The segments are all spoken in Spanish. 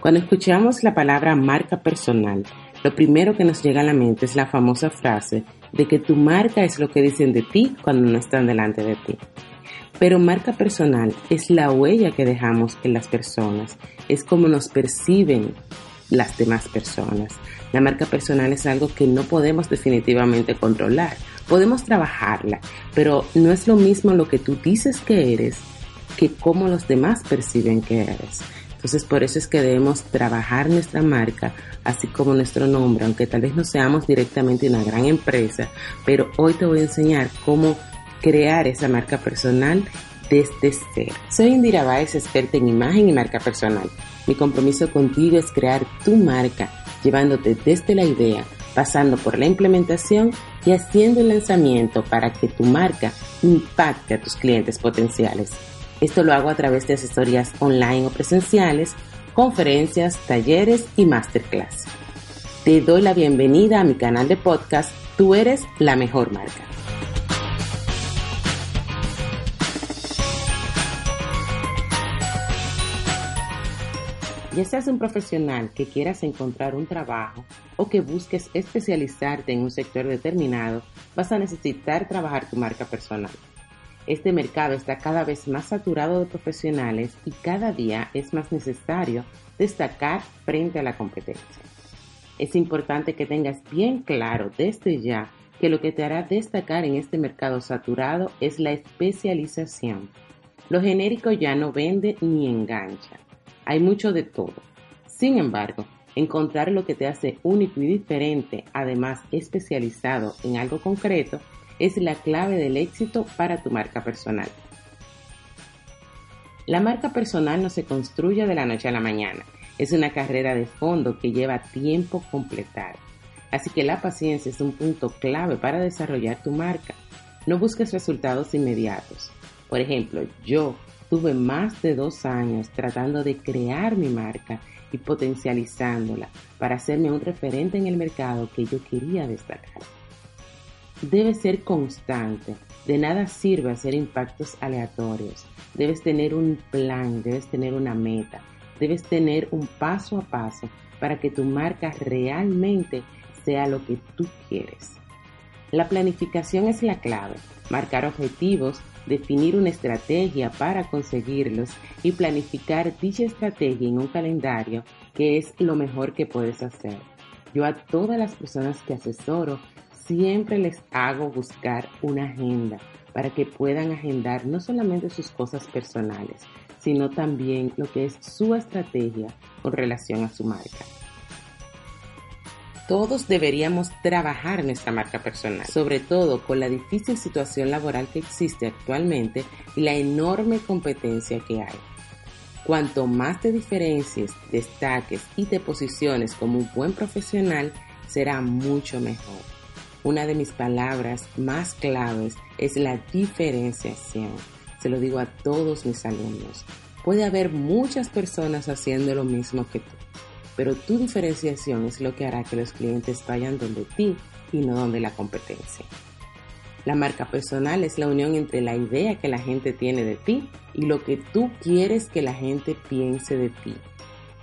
Cuando escuchamos la palabra marca personal, lo primero que nos llega a la mente es la famosa frase de que tu marca es lo que dicen de ti cuando no están delante de ti. Pero marca personal es la huella que dejamos en las personas, es como nos perciben las demás personas. La marca personal es algo que no podemos definitivamente controlar. Podemos trabajarla, pero no es lo mismo lo que tú dices que eres que cómo los demás perciben que eres. Entonces por eso es que debemos trabajar nuestra marca, así como nuestro nombre, aunque tal vez no seamos directamente una gran empresa, pero hoy te voy a enseñar cómo crear esa marca personal desde cero. Soy Indira Baez, experta en imagen y marca personal. Mi compromiso contigo es crear tu marca, llevándote desde la idea, pasando por la implementación y haciendo el lanzamiento para que tu marca impacte a tus clientes potenciales. Esto lo hago a través de asesorías online o presenciales, conferencias, talleres y masterclass. Te doy la bienvenida a mi canal de podcast Tú eres la mejor marca. Ya seas un profesional que quieras encontrar un trabajo o que busques especializarte en un sector determinado, vas a necesitar trabajar tu marca personal. Este mercado está cada vez más saturado de profesionales y cada día es más necesario destacar frente a la competencia. Es importante que tengas bien claro desde ya que lo que te hará destacar en este mercado saturado es la especialización. Lo genérico ya no vende ni engancha. Hay mucho de todo. Sin embargo, encontrar lo que te hace único y diferente, además especializado en algo concreto, es la clave del éxito para tu marca personal. La marca personal no se construye de la noche a la mañana, es una carrera de fondo que lleva tiempo completar. Así que la paciencia es un punto clave para desarrollar tu marca. No busques resultados inmediatos. Por ejemplo, yo tuve más de dos años tratando de crear mi marca y potencializándola para hacerme un referente en el mercado que yo quería destacar debes ser constante. De nada sirve hacer impactos aleatorios. Debes tener un plan, debes tener una meta, debes tener un paso a paso para que tu marca realmente sea lo que tú quieres. La planificación es la clave. Marcar objetivos, definir una estrategia para conseguirlos y planificar dicha estrategia en un calendario que es lo mejor que puedes hacer. Yo a todas las personas que asesoro siempre les hago buscar una agenda para que puedan agendar no solamente sus cosas personales, sino también lo que es su estrategia con relación a su marca. Todos deberíamos trabajar nuestra marca personal, sobre todo con la difícil situación laboral que existe actualmente y la enorme competencia que hay. Cuanto más te diferencies, destaques y te posiciones como un buen profesional, será mucho mejor. Una de mis palabras más claves es la diferenciación. Se lo digo a todos mis alumnos. Puede haber muchas personas haciendo lo mismo que tú, pero tu diferenciación es lo que hará que los clientes vayan donde ti y no donde la competencia. La marca personal es la unión entre la idea que la gente tiene de ti y lo que tú quieres que la gente piense de ti.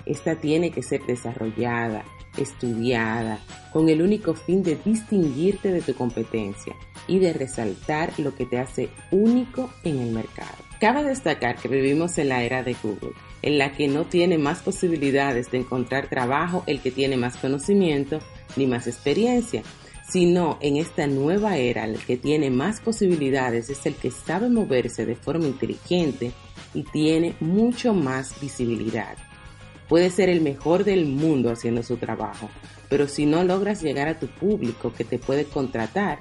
Esta tiene que ser desarrollada, estudiada, con el único fin de distinguirte de tu competencia y de resaltar lo que te hace único en el mercado. Cabe destacar que vivimos en la era de Google, en la que no tiene más posibilidades de encontrar trabajo el que tiene más conocimiento ni más experiencia, sino en esta nueva era el que tiene más posibilidades es el que sabe moverse de forma inteligente y tiene mucho más visibilidad. Puede ser el mejor del mundo haciendo su trabajo, pero si no logras llegar a tu público que te puede contratar,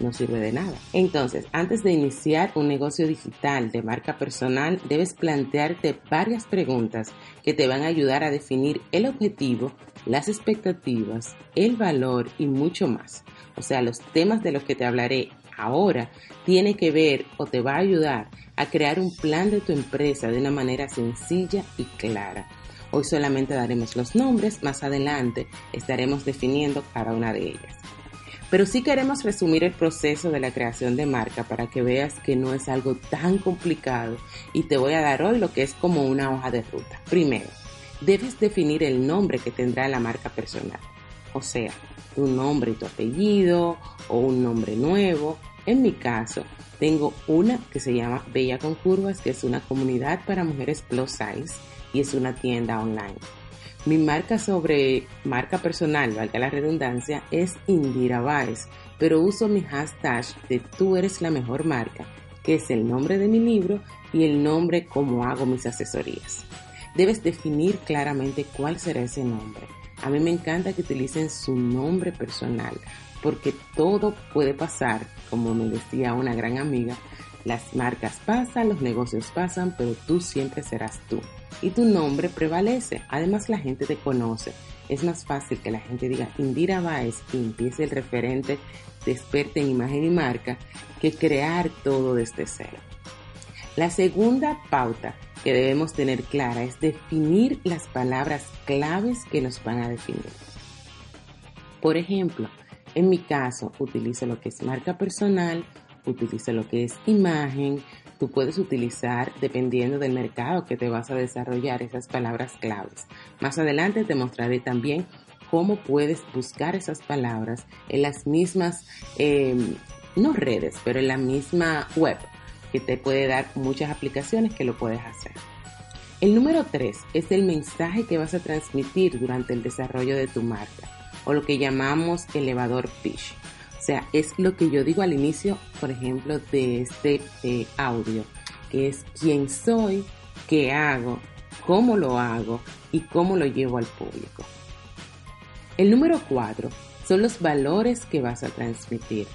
no sirve de nada. Entonces, antes de iniciar un negocio digital de marca personal, debes plantearte varias preguntas que te van a ayudar a definir el objetivo, las expectativas, el valor y mucho más. O sea, los temas de los que te hablaré ahora tiene que ver o te va a ayudar a crear un plan de tu empresa de una manera sencilla y clara. Hoy solamente daremos los nombres, más adelante estaremos definiendo cada una de ellas. Pero sí queremos resumir el proceso de la creación de marca para que veas que no es algo tan complicado y te voy a dar hoy lo que es como una hoja de ruta. Primero, debes definir el nombre que tendrá la marca personal. O sea, tu nombre y tu apellido o un nombre nuevo. En mi caso, tengo una que se llama Bella con Curvas, que es una comunidad para mujeres plus size y es una tienda online. Mi marca sobre marca personal, valga la redundancia, es Indira Baez, pero uso mi hashtag de tú eres la mejor marca, que es el nombre de mi libro y el nombre como hago mis asesorías. Debes definir claramente cuál será ese nombre. A mí me encanta que utilicen su nombre personal, porque todo puede pasar, como me decía una gran amiga, las marcas pasan, los negocios pasan, pero tú siempre serás tú y tu nombre prevalece. Además la gente te conoce. Es más fácil que la gente diga Indira Baez y empiece el referente de experta en imagen y marca que crear todo desde cero. La segunda pauta que debemos tener clara es definir las palabras claves que nos van a definir. Por ejemplo, en mi caso utilizo lo que es marca personal, utilizo lo que es imagen, tú puedes utilizar dependiendo del mercado que te vas a desarrollar esas palabras claves. Más adelante te mostraré también cómo puedes buscar esas palabras en las mismas, em, no redes, pero en la misma web, que te puede dar muchas aplicaciones que lo puedes hacer. El número tres es el mensaje que vas a transmitir durante el desarrollo de tu marca, o lo que llamamos elevador pitch. Sea, es lo que yo digo al inicio, por ejemplo, de este eh, audio, que es quién soy, qué hago, cómo lo hago y cómo lo llevo al público. El número cuatro son los valores que vas a transmitir.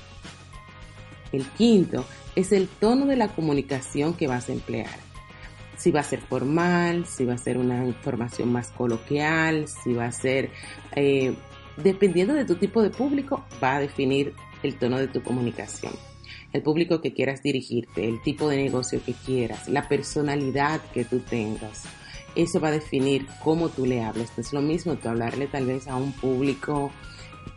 El quinto es el tono de la comunicación que vas a emplear. Si va a ser formal, si va a ser una información más coloquial, si va a ser eh, dependiendo de tu tipo de público, va a definir el tono de tu comunicación. El público que quieras dirigirte, el tipo de negocio que quieras, la personalidad que tú tengas. Eso va a definir cómo tú le hables. No es lo mismo tú hablarle tal vez a un público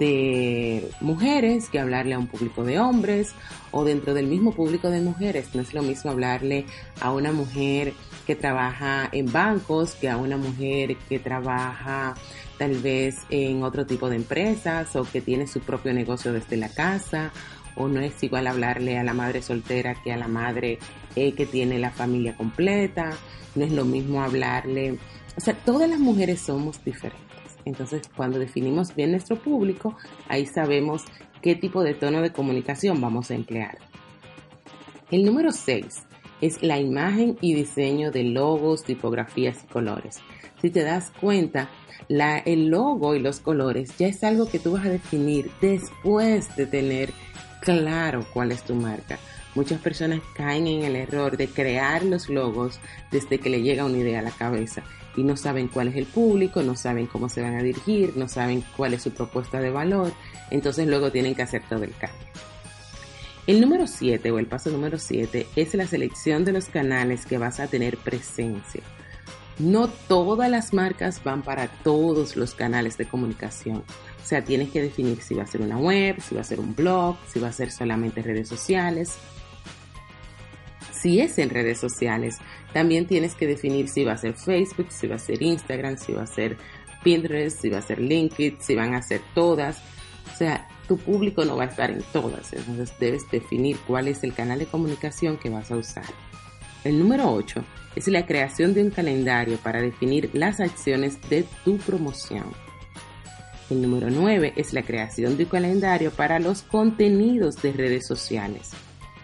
de mujeres que hablarle a un público de hombres o dentro del mismo público de mujeres. No es lo mismo hablarle a una mujer que trabaja en bancos que a una mujer que trabaja tal vez en otro tipo de empresas o que tiene su propio negocio desde la casa o no es igual hablarle a la madre soltera que a la madre eh, que tiene la familia completa, no es lo mismo hablarle, o sea, todas las mujeres somos diferentes. Entonces, cuando definimos bien nuestro público, ahí sabemos qué tipo de tono de comunicación vamos a emplear. El número 6 es la imagen y diseño de logos, tipografías y colores. Si te das cuenta, el logo y los colores ya es algo que tú vas a definir después de tener claro cuál es tu marca. Muchas personas caen en el error de crear los logos desde que le llega una idea a la cabeza y no saben cuál es el público, no saben cómo se van a dirigir, no saben cuál es su propuesta de valor, entonces luego tienen que hacer todo el cambio. El número 7 o el paso número 7 es la selección de los canales que vas a tener presencia. No todas las marcas van para todos los canales de comunicación. O sea, tienes que definir si va a ser una web, si va a ser un blog, si va a ser solamente redes sociales. Si es en redes sociales, también tienes que definir si va a ser Facebook, si va a ser Instagram, si va a ser Pinterest, si va a ser LinkedIn, si van a ser todas. O sea, tu público no va a estar en todas, entonces debes definir cuál es el canal de comunicación que vas a usar. El número 8 es la creación de un calendario para definir las acciones de tu promoción. El número 9 es la creación de un calendario para los contenidos de redes sociales.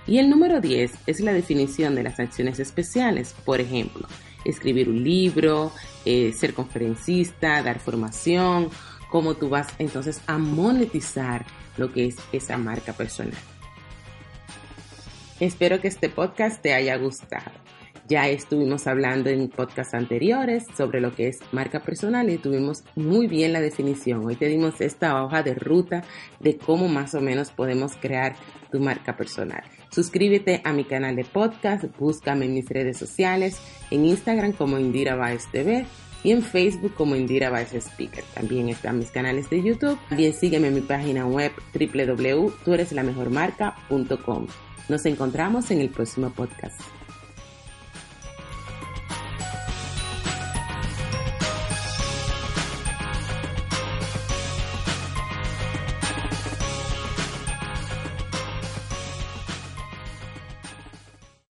Y el número 10 es la definición de las acciones especiales, por ejemplo, escribir un libro, eh, ser conferencista, dar formación, cómo tú vas entonces a monetizar lo que es esa marca personal. Espero que este podcast te haya gustado. Ya estuvimos hablando en podcasts anteriores sobre lo que es marca personal y tuvimos muy bien la definición. Hoy te dimos esta hoja de ruta de cómo más o menos podemos crear tu marca personal. Suscríbete a mi canal de podcast, búscame en mis redes sociales, en Instagram como Indira Baez TV y en Facebook como Indira Baez Speaker. También están mis canales de YouTube. También sígueme en mi página web www.tuereslamejormarca.com. Nos encontramos en el próximo podcast.